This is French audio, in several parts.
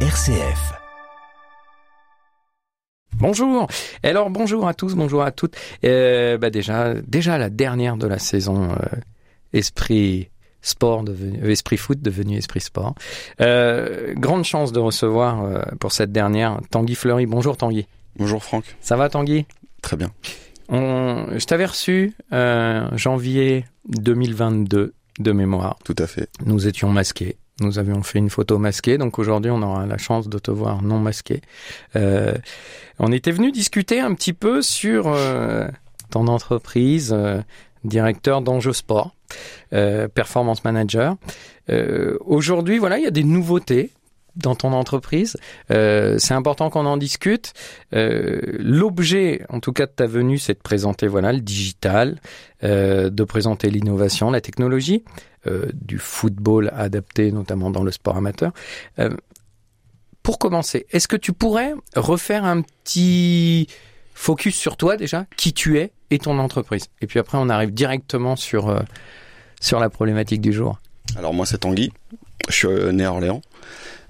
RCF. Bonjour. Alors bonjour à tous, bonjour à toutes. Euh, bah déjà, déjà la dernière de la saison euh, Esprit Sport devenu euh, Esprit Foot devenu Esprit Sport. Euh, grande chance de recevoir euh, pour cette dernière Tanguy Fleury. Bonjour Tanguy. Bonjour Franck. Ça va Tanguy? Très bien. On, je t'avais reçu euh, janvier 2022 de mémoire. Tout à fait. Nous étions masqués. Nous avions fait une photo masquée, donc aujourd'hui on aura la chance de te voir non masqué. Euh, on était venu discuter un petit peu sur euh, ton entreprise, euh, directeur d'Enjeux Sport, euh, performance manager. Euh, aujourd'hui, voilà, il y a des nouveautés dans ton entreprise. Euh, c'est important qu'on en discute. Euh, L'objet, en tout cas de ta venue, c'est de présenter voilà le digital, euh, de présenter l'innovation, la technologie, euh, du football adapté, notamment dans le sport amateur. Euh, pour commencer, est-ce que tu pourrais refaire un petit focus sur toi déjà, qui tu es et ton entreprise? Et puis après, on arrive directement sur euh, sur la problématique du jour. Alors moi c'est Tanguy. Je suis euh, né à Orléans.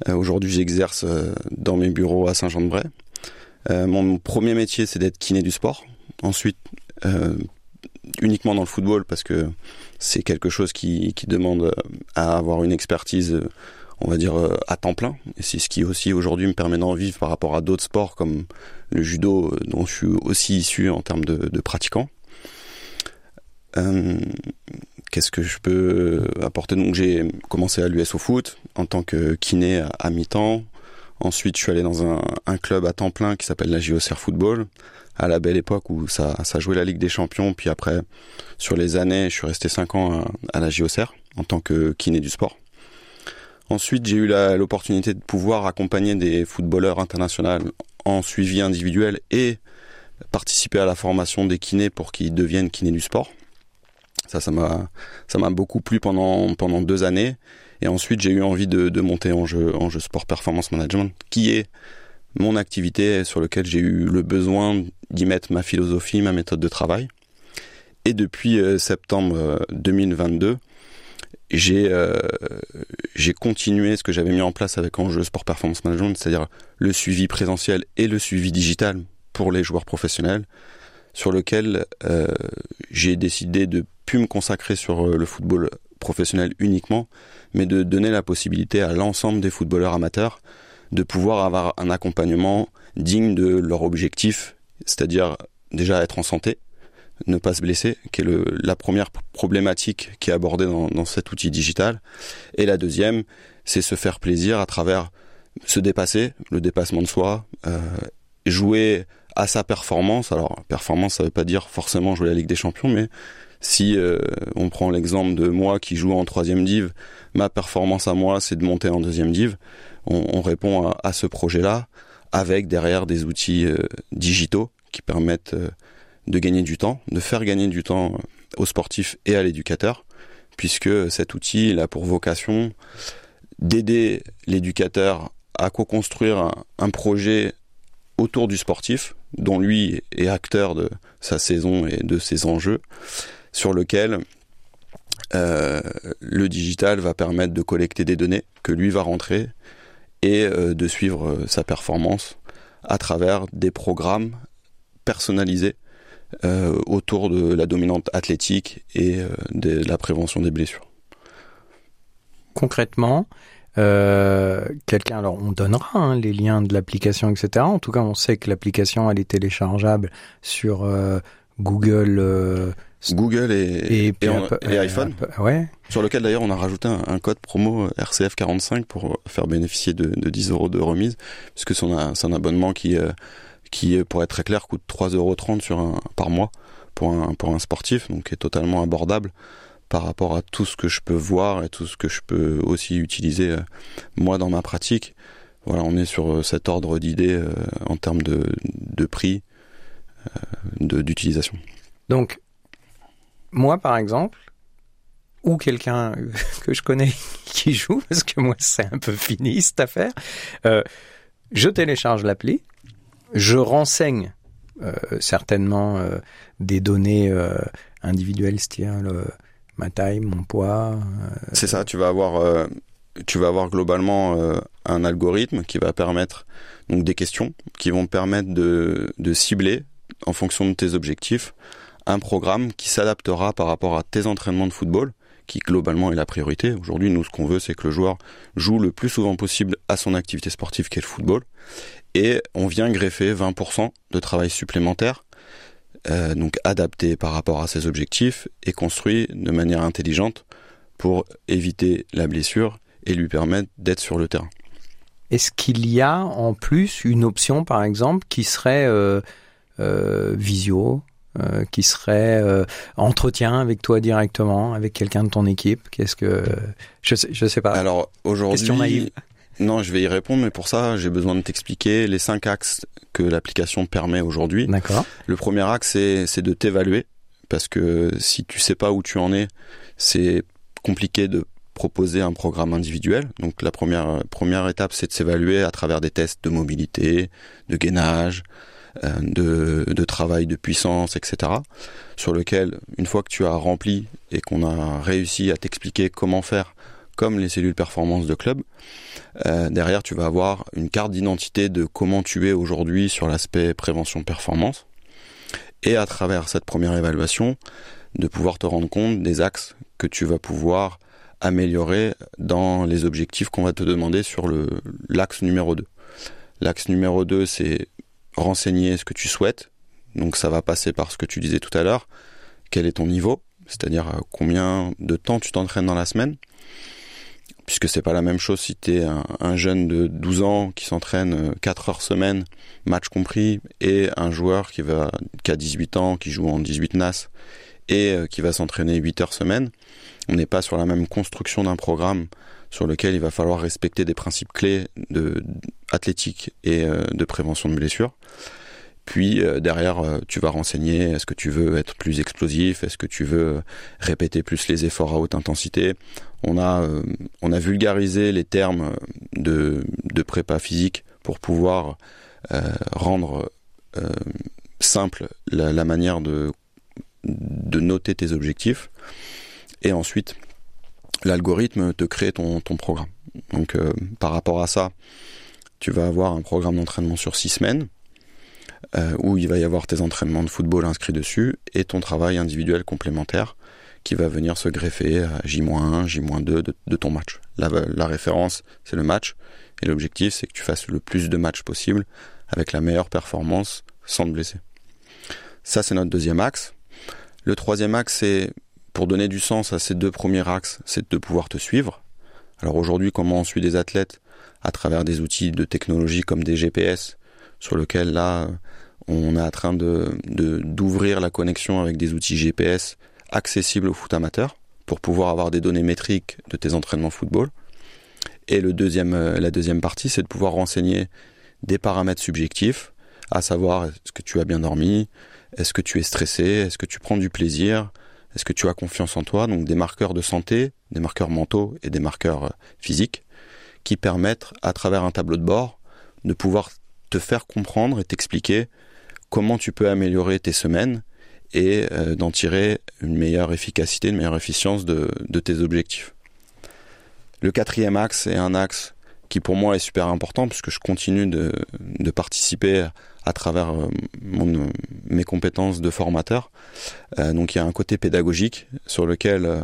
Euh, Aujourd'hui j'exerce euh, dans mes bureaux à Saint-Jean-de-Bray. Mon premier métier c'est d'être kiné du sport. Ensuite uniquement dans le football parce que c'est quelque chose qui, demande à avoir une expertise on va dire à temps plein et c'est ce qui aussi aujourd'hui me permet d'en vivre par rapport à d'autres sports comme le judo dont je suis aussi issu en termes de, de pratiquants. Euh, Qu'est-ce que je peux apporter Donc j'ai commencé à l'US au foot en tant que kiné à, mi-temps. Ensuite, je suis allé dans un, club à temps plein qui s'appelle la JOCR Football, à la belle époque où ça, jouait la Ligue des Champions. Puis après, sur les années, je suis resté 5 ans à, la JOCR en tant que kiné du sport. Ensuite, j'ai eu l'opportunité de pouvoir accompagner des footballeurs internationaux en suivi individuel et participer à la formation des kinés pour qu'ils deviennent kinés du sport. Ça, ça m'a, ça m'a beaucoup plu pendant pendant deux années. Et ensuite, j'ai eu envie de, monter en jeu sport performance management, qui est mon activité sur lequel j'ai eu le besoin d'y mettre ma philosophie, ma méthode de travail. Et depuis euh, septembre euh, 2022, j'ai euh, j'ai continué ce que j'avais mis en place avec Enjeu Sport Performance Management, c'est-à-dire le suivi présentiel et le suivi digital pour les joueurs professionnels, sur lequel euh, j'ai décidé de plus me consacrer sur euh, le football professionnel uniquement, mais de donner la possibilité à l'ensemble des footballeurs amateurs de pouvoir avoir un accompagnement digne de leur objectif, c'est-à-dire déjà être en santé, ne pas se blesser, qui est la première problématique qui est abordée dans, cet outil digital. Et la deuxième, c'est se faire plaisir à travers se dépasser, le dépassement de soi, euh, jouer à sa performance. Alors, performance, ça veut pas dire forcément jouer la Ligue des Champions, mais si euh, on prend l'exemple de moi qui joue en troisième div, ma performance à moi, c'est de monter en deuxième div. On, on répond à, ce projet-là avec derrière des outils euh, digitaux qui permettent euh, de gagner du temps, de faire gagner du temps aux sportifs et à l'éducateur, puisque cet outil il a pour vocation d'aider l'éducateur à co-construire un projet autour du sportif, dont lui est acteur de sa saison et de ses enjeux, sur lequel euh, le digital va permettre de collecter des données que lui va rentrer et euh, de suivre euh, sa performance à travers des programmes personnalisés autour de la dominante athlétique et de la prévention des blessures. concrètement, quelqu'un, alors on donnera hein, les liens de l'application, etc. En tout cas, on sait que l'application, elle est téléchargeable sur Google euh, Google et, et, puis en- Apple- et iPhone, Apple- ouais, sur lequel d'ailleurs on a rajouté un, un code promo euh, RCF45 pour faire bénéficier de, de 10 euros de remise, puisque c'est un, abonnement qui, euh, qui, euh, pour être très clair, coûte 3,30 euros par mois pour un, pour un sportif, donc est totalement abordable par rapport à tout ce que je peux voir et tout ce que je peux aussi utiliser euh, moi dans ma pratique. Voilà, on est sur cet ordre d'idées en termes de, de prix, d'utilisation. Donc, moi, par exemple, ou quelqu'un que je connais qui joue, parce que moi, c'est un peu fini cette affaire, euh, je télécharge l'appli, je renseigne euh, certainement euh, des données euh, individuelles, c'est-à-dire ma taille, mon poids. euh, C'est ça, tu vas avoir euh, tu vas avoir globalement un algorithme qui va permettre donc des questions qui vont permettre de, de cibler en fonction de tes objectifs un programme qui s'adaptera par rapport à tes entraînements de football qui globalement est la priorité. Aujourd'hui, nous, ce qu'on veut, c'est que le joueur joue le plus souvent possible à son activité sportive qu'est le football. Et on vient greffer 20% de travail supplémentaire, euh, donc adapté par rapport à ses objectifs et construit de manière intelligente pour éviter la blessure et lui permettre d'être sur le terrain. Est-ce qu'il y a en plus une option, par exemple, qui serait euh, visio, euh, qui serait euh, entretien avec toi directement, avec quelqu'un de ton équipe Qu'est-ce que je sais, je sais pas. Alors aujourd'hui, non, je vais y répondre, mais pour ça, j'ai besoin de t'expliquer les cinq axes que l'application permet aujourd'hui. D'accord. Le premier axe, c'est de t'évaluer, parce que si tu sais pas où tu en es, c'est compliqué de proposer un programme individuel. Donc la première première étape, c'est de s'évaluer à travers des tests de mobilité, de gainage, euh, de, de, travail de puissance, etc. Sur lequel, une fois que tu as rempli et qu'on a réussi à t'expliquer comment faire comme les cellules performance de club, euh, derrière tu vas avoir une carte d'identité de comment tu es aujourd'hui sur l'aspect prévention performance. Et à travers cette première évaluation, de pouvoir te rendre compte des axes que tu vas pouvoir améliorer dans les objectifs qu'on va te demander sur l'axe numéro 2. L'axe numéro 2, c'est renseigner ce que tu souhaites. Donc ça va passer par ce que tu disais tout à l'heure. Quel est ton niveau? C'est-à-dire euh, combien de temps tu t'entraînes dans la semaine? Puisque c'est pas la même chose si tu es un, jeune de 12 ans qui s'entraîne 4 euh, heures semaine, match compris, et un joueur qui, va, qui a 18 ans, qui joue en 18 NAS, et euh, qui va s'entraîner 8 heures semaine. On n'est pas sur la même construction d'un programme sur lequel il va falloir respecter des principes clés de athlétique et euh, de prévention de blessures. Puis euh, derrière, euh, tu vas renseigner est-ce que tu veux être plus explosif, est-ce que tu veux répéter plus les efforts à haute intensité? On a vulgarisé les termes de de prépa physique pour pouvoir rendre simple la, manière de noter tes objectifs. Et ensuite, l'algorithme te crée ton, programme. Donc euh, par rapport à ça, tu vas avoir un programme d'entraînement sur six semaines euh, où il va y avoir tes entraînements de football inscrits dessus et ton travail individuel complémentaire qui va venir se greffer à J-1, J-2 de, de, ton match. La, la référence, c'est le match et l'objectif, c'est que tu fasses le plus de matchs possible avec la meilleure performance sans te blesser. Ça, c'est notre deuxième axe. Le troisième axe, c'est pour donner du sens à ces deux premiers axes, c'est de pouvoir te suivre. Alors aujourd'hui, comment on suit des athlètes à travers des outils de technologie comme des GPS, sur lequel là, on est en train de d'ouvrir la connexion avec des outils GPS accessibles au foot amateur pour pouvoir avoir des données métriques de tes entraînements football. Et le deuxième, euh, la deuxième partie, c'est de pouvoir renseigner des paramètres subjectifs, à savoir est-ce que tu as bien dormi, est-ce que tu es stressé, est-ce que tu prends du plaisir, est-ce que tu as confiance en toi? Donc des marqueurs de santé, des marqueurs mentaux et des marqueurs euh, physiques qui permettent, à travers un tableau de bord, de pouvoir te faire comprendre et t'expliquer comment tu peux améliorer tes semaines et euh, d'en tirer une meilleure efficacité, une meilleure efficience de, tes objectifs. Le quatrième axe est un axe qui pour moi est super important puisque je continue de, de participer à travers euh, mes compétences de formateur. Euh, donc il y a un côté pédagogique sur lequel euh,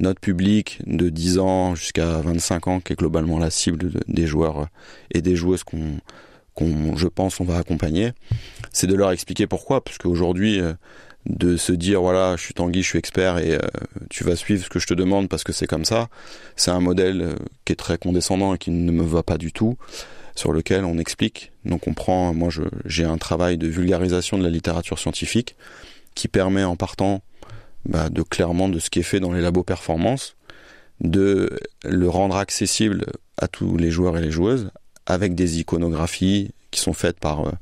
notre public de 10 ans jusqu'à 25 ans, qui est globalement la cible des joueurs et des joueuses qu'on, qu'on je pense, on va accompagner, c'est de leur expliquer pourquoi, parce qu'aujourd'hui, de se dire voilà, je suis Tanguy, je suis expert et tu vas suivre ce que je te demande parce que c'est comme ça, c'est un modèle qui est très condescendant et qui ne me va pas du tout sur lequel on explique. Donc on prend, moi j'ai un travail de vulgarisation de la littérature scientifique qui permet en partant bah, de clairement de ce qui est fait dans les labos performance, de le rendre accessible à tous les joueurs et les joueuses avec des iconographies qui sont faites par euh,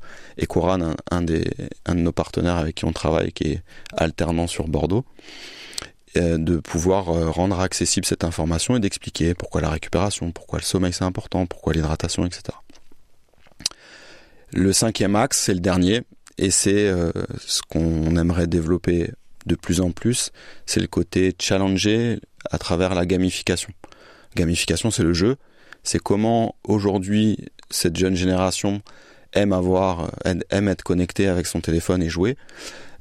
Ecoran, un, des, un de nos partenaires avec qui on travaille, qui est alternant sur Bordeaux, de pouvoir euh, rendre accessible cette information et d'expliquer pourquoi la récupération, pourquoi le sommeil c'est important, pourquoi l'hydratation, etc. Le cinquième axe, c'est le dernier, et c'est euh, ce qu'on aimerait développer de plus en plus, c'est le côté challenger à travers la gamification. Gamification, c'est le jeu. C'est comment aujourd'hui cette jeune génération aime avoir, aime être connectée avec son téléphone et jouer,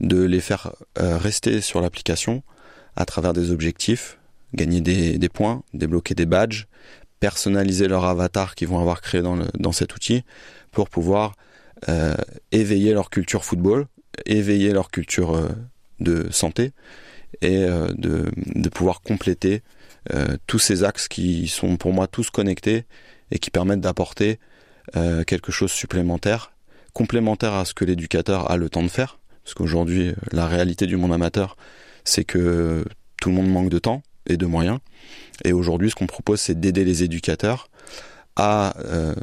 de les faire euh, rester sur l'application à travers des objectifs, gagner des, des, points, débloquer des badges, personnaliser leur avatar qu'ils vont avoir créé dans, le, dans cet outil pour pouvoir euh, éveiller leur culture football, éveiller leur culture euh, de santé et euh, de, de, pouvoir compléter euh, tous ces axes qui sont pour moi tous connectés et qui permettent d'apporter quelque chose supplémentaire, complémentaire à ce que l'éducateur a le temps de faire. Parce qu'aujourd'hui, la réalité du monde amateur, c'est que tout le monde manque de temps et de moyens. Et aujourd'hui, ce qu'on propose, c'est d'aider les éducateurs à euh,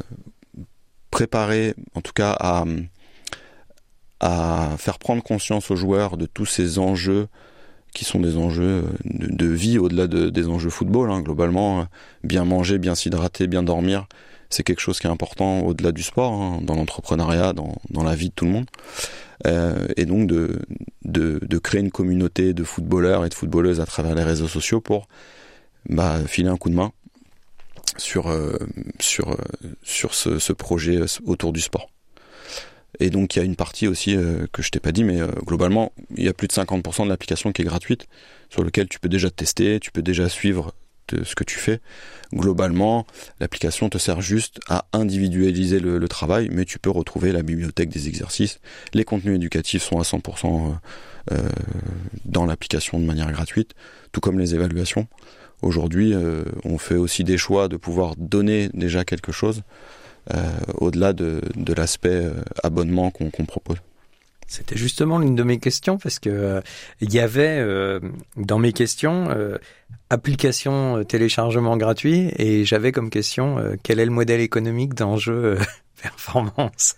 préparer, en tout cas à, à faire prendre conscience aux joueurs de tous ces enjeux qui sont des enjeux de, vie au-delà de, des enjeux football. Hein. Globalement, bien manger, bien s'hydrater, bien dormir, c'est quelque chose qui est important au-delà du sport, hein, dans l'entrepreneuriat, dans, dans, la vie de tout le monde. Euh, et donc de, de, de, créer une communauté de footballeurs et de footballeuses à travers les réseaux sociaux pour bah, filer un coup de main sur, euh, sur, euh, sur ce, ce, projet autour du sport. Et donc il y a une partie aussi euh, que je t'ai pas dit, mais euh, globalement il y a plus de 50% de l'application qui est gratuite, sur lequel tu peux déjà tester, tu peux déjà suivre ce que tu fais. Globalement, l'application te sert juste à individualiser le, travail, mais tu peux retrouver la bibliothèque des exercices. Les contenus éducatifs sont à 100% euh, dans l'application de manière gratuite, tout comme les évaluations. Aujourd'hui, euh, on fait aussi des choix de pouvoir donner déjà quelque chose euh, au-delà de, l'aspect abonnement qu'on qu propose. C'était justement l'une de mes questions parce que euh, il y avait euh, dans mes questions euh, application euh, téléchargement gratuit et j'avais comme question euh, quel est le modèle économique d'un jeu performance.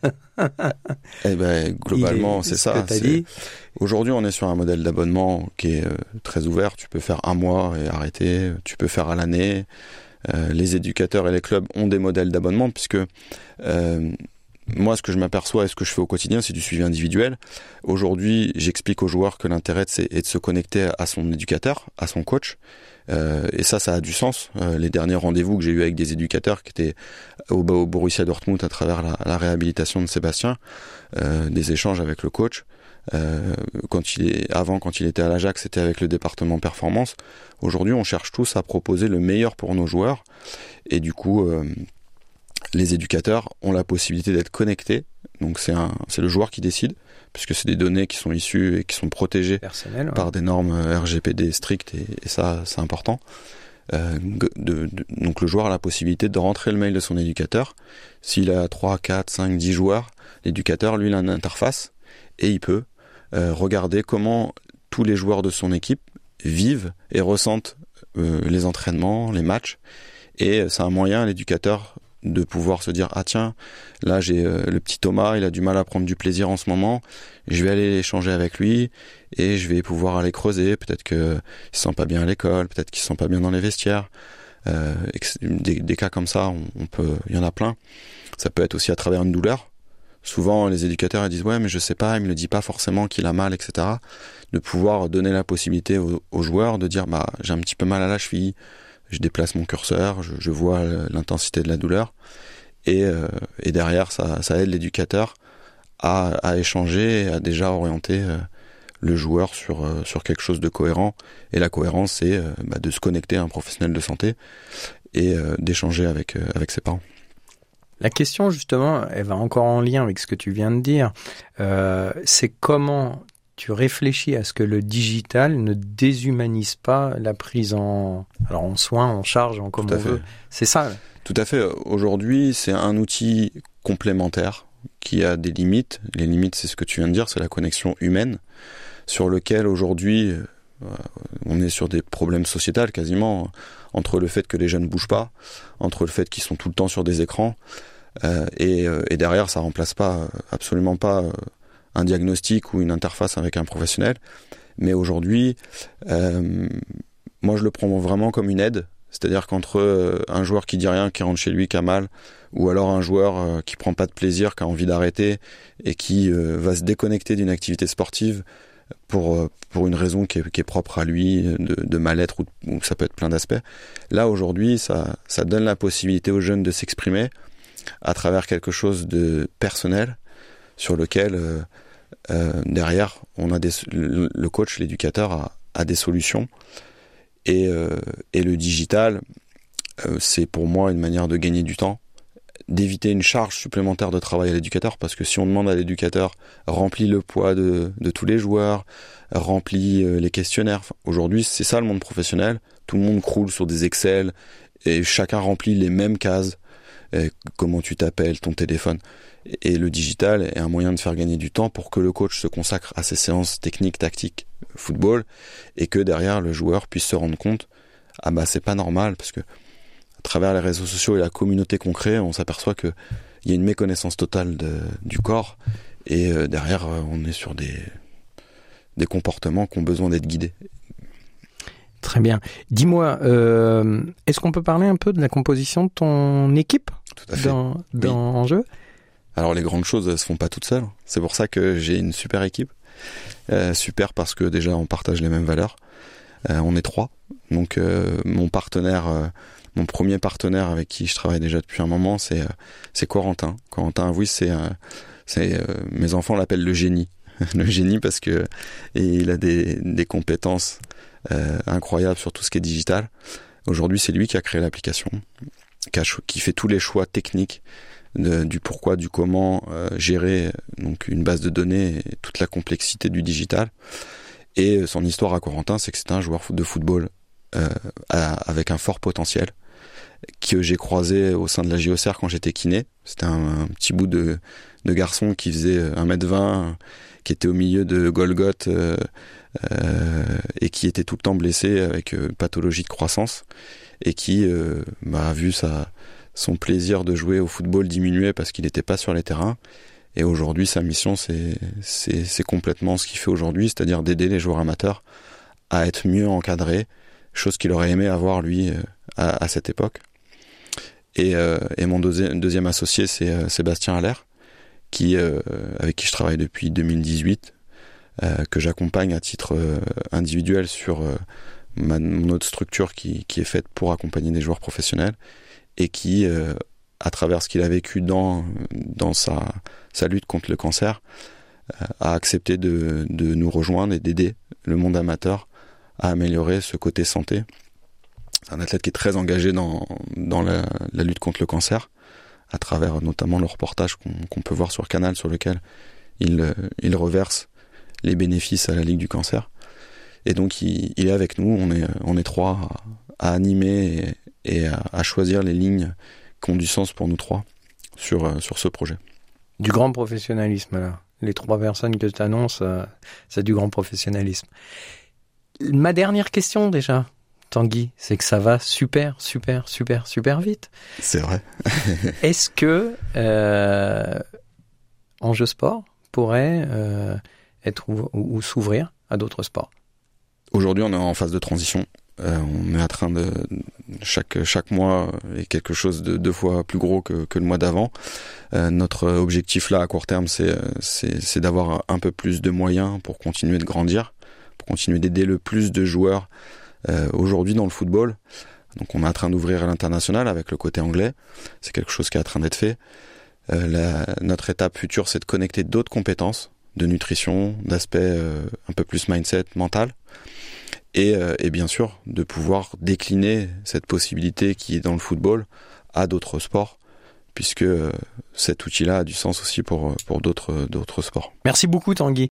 eh ben globalement c'est ça. Aujourd'hui on est sur un modèle d'abonnement qui est très ouvert. Tu peux faire un mois et arrêter. Tu peux faire à l'année. les éducateurs et les clubs ont des modèles d'abonnement puisque moi, ce que je m'aperçois et ce que je fais au quotidien, c'est du suivi individuel. Aujourd'hui, j'explique aux joueurs que l'intérêt est de se connecter à son éducateur, à son coach. Euh, et ça, ça a du sens. Euh, les derniers rendez-vous que j'ai eu avec des éducateurs qui étaient au, au Borussia Dortmund à travers la, réhabilitation de Sébastien, euh, des échanges avec le coach. Avant, quand il était à l'Ajax, c'était avec le département performance. Aujourd'hui, on cherche tous à proposer le meilleur pour nos joueurs. Et du coup, les éducateurs ont la possibilité d'être connectés. Donc c'est le joueur qui décide, puisque c'est des données qui sont issues et qui sont protégées Personnel, ouais. par des normes RGPD strictes et, et ça, c'est important. Euh, de, de, donc le joueur a la possibilité de rentrer le mail de son éducateur. S'il a 3, 4, 5, 10 joueurs, l'éducateur, lui, il a une interface et il peut euh, regarder comment tous les joueurs de son équipe vivent et ressentent euh, les entraînements, les matchs. Et c'est un moyen, l'éducateur, de pouvoir se dire ah tiens là j'ai euh, le petit Thomas il a du mal à prendre du plaisir en ce moment. Je vais aller échanger avec lui et je vais pouvoir aller creuser. Peut-être que il se sent pas bien à l'école peut-être qu'il se sent pas bien dans les vestiaires. Euh, des, cas comme ça on, on peut il y en a plein. Ça peut être aussi à travers une douleur. Souvent les éducateurs ils disent ouais mais je sais pas il me le dit pas forcément qu'il a mal etc de pouvoir donner la possibilité aux, aux joueurs de dire bah j'ai un petit peu mal à la cheville je déplace mon curseur, je, vois l'intensité de la douleur, et, euh, derrière, ça, aide l'éducateur à, à, échanger, à déjà orienter euh, le joueur sur, euh, sur quelque chose de cohérent. Et la cohérence, c'est bah, de se connecter à un professionnel de santé et d'échanger avec, avec ses parents. La question, justement, elle va encore en lien avec ce que tu viens de dire. C'est comment tu réfléchis à ce que le digital ne déshumanise pas la prise en, alors en soins, en charge, en comme on fait. veut. C'est ça. Tout à fait. Aujourd'hui, c'est un outil complémentaire qui a des limites. Les limites, c'est ce que tu viens de dire, c'est la connexion humaine, sur lequel aujourd'hui, euh, on est sur des problèmes sociétals quasiment, entre le fait que les jeunes bougent pas, entre le fait qu'ils sont tout le temps sur des écrans, euh, et, euh, et, derrière, ça remplace pas, absolument pas un diagnostic ou une interface avec un professionnel. Mais aujourd'hui, euh, moi je le prends vraiment comme une aide. C'est-à-dire qu'entre euh, un joueur qui dit rien, qui rentre chez lui, qui a mal, ou alors un joueur euh, qui prend pas de plaisir, qui a envie d'arrêter et qui euh, va se déconnecter d'une activité sportive pour pour une raison qui est, qui est propre à lui, de, de mal-être ou, ou, ça peut être plein d'aspects. Là aujourd'hui, ça ça donne la possibilité aux jeunes de s'exprimer à travers quelque chose de personnel sur lequel euh, euh, derrière on a des, le, coach, l'éducateur a, des solutions et, euh, le digital c'est pour moi une manière de gagner du temps d'éviter une charge supplémentaire de travail à l'éducateur parce que si on demande à l'éducateur remplit le poids de, tous les joueurs, remplit euh, les questionnaires. Aujourd'hui, c'est ça le monde professionnel. Tout le monde croule sur des Excel et chacun remplit les mêmes cases. Et comment tu t'appelles, ton téléphone. Et le digital est un moyen de faire gagner du temps pour que le coach se consacre à ses séances techniques, tactiques, football, et que derrière le joueur puisse se rendre compte ah bah c'est pas normal parce que travers les réseaux sociaux et la communauté qu'on crée, on s'aperçoit qu'il y a une méconnaissance totale de, du corps et euh, derrière, on est sur des, des comportements qui ont besoin d'être guidés. Très bien. Dis-moi, euh, est-ce qu'on peut parler un peu de la composition de ton équipe? Tout à fait. dans, dans oui. en jeu Alors les grandes choses, elles se font pas toutes seules. C'est pour ça que j'ai une super équipe. Euh, super parce que déjà on partage les mêmes valeurs. Euh, on est trois. Donc euh, mon partenaire mon premier partenaire avec qui je travaille déjà depuis un moment, c'est c'est Corentin. Corentin, oui, c'est c'est mes enfants l'appellent le génie, le génie parce que et il a des des compétences incroyables sur tout ce qui est digital. Aujourd'hui, c'est lui qui a créé l'application, qui, fait tous les choix techniques du pourquoi, du comment euh, gérer donc une base de données et toute la complexité du digital. Et son histoire à Corentin, c'est que c'est un joueur de football euh, avec un fort potentiel que j'ai croisé au sein de la JOCR quand j'étais kiné. C'était un, petit bout de, garçon qui faisait 1m20, qui était au milieu de Golgoth euh, euh, et qui était tout le temps blessé avec euh, pathologie de croissance et qui bah, a vu son plaisir de jouer au football diminuer parce qu'il n'était pas sur les terrains. Et aujourd'hui, sa mission, c'est complètement ce qu'il fait aujourd'hui, c'est-à-dire d'aider les joueurs amateurs à être mieux encadrés, chose qu'il aurait aimé avoir lui à, à cette époque. Et, euh, mon deuxième, associé, c'est euh, Sébastien Allaire, euh, avec qui je travaille depuis 2018, euh, que j'accompagne à titre euh, individuel sur euh, ma, mon autre structure qui, qui, est faite pour accompagner des joueurs professionnels et qui, à travers ce qu'il a vécu dans, dans sa, sa lutte contre le cancer, a accepté de, de nous rejoindre et d'aider le monde amateur à améliorer ce côté santé c'est un athlète qui est très engagé dans, dans la, la, lutte contre le cancer, à travers notamment le reportage qu'on qu peut voir sur Canal, sur lequel il, il reverse les bénéfices à la Ligue du cancer. Et donc il, il est avec nous, on est, on est trois à, à animer et, et à, à, choisir les lignes qui ont du sens pour nous trois sur, sur ce projet. Du grand professionnalisme là. Les trois personnes que tu annonces, c'est du grand professionnalisme. Ma dernière question déjà, Tanguy, c'est que ça va super, super, super, super vite. C'est vrai. Est-ce que euh, Enjeu Sport pourrait euh, être ou, ou s'ouvrir à d'autres sports? Aujourd'hui, on est en phase de transition. Euh, on est en train de chaque chaque mois est quelque chose de deux fois plus gros que, que le mois d'avant. Euh, notre objectif là à court terme, c'est c'est d'avoir un peu plus de moyens pour continuer de grandir, pour continuer d'aider le plus de joueurs euh, aujourd'hui dans le football. Donc on est en train d'ouvrir à l'international avec le côté anglais. C'est quelque chose qui est en train d'être fait. Euh, la, notre étape future, c'est de connecter d'autres compétences de nutrition, d'aspect euh, un peu plus mindset, mental. Et, euh, et, bien sûr, de pouvoir décliner cette possibilité qui est dans le football à d'autres sports, puisque euh, cet outil-là a du sens aussi pour, pour d'autres sports. Merci beaucoup Tanguy.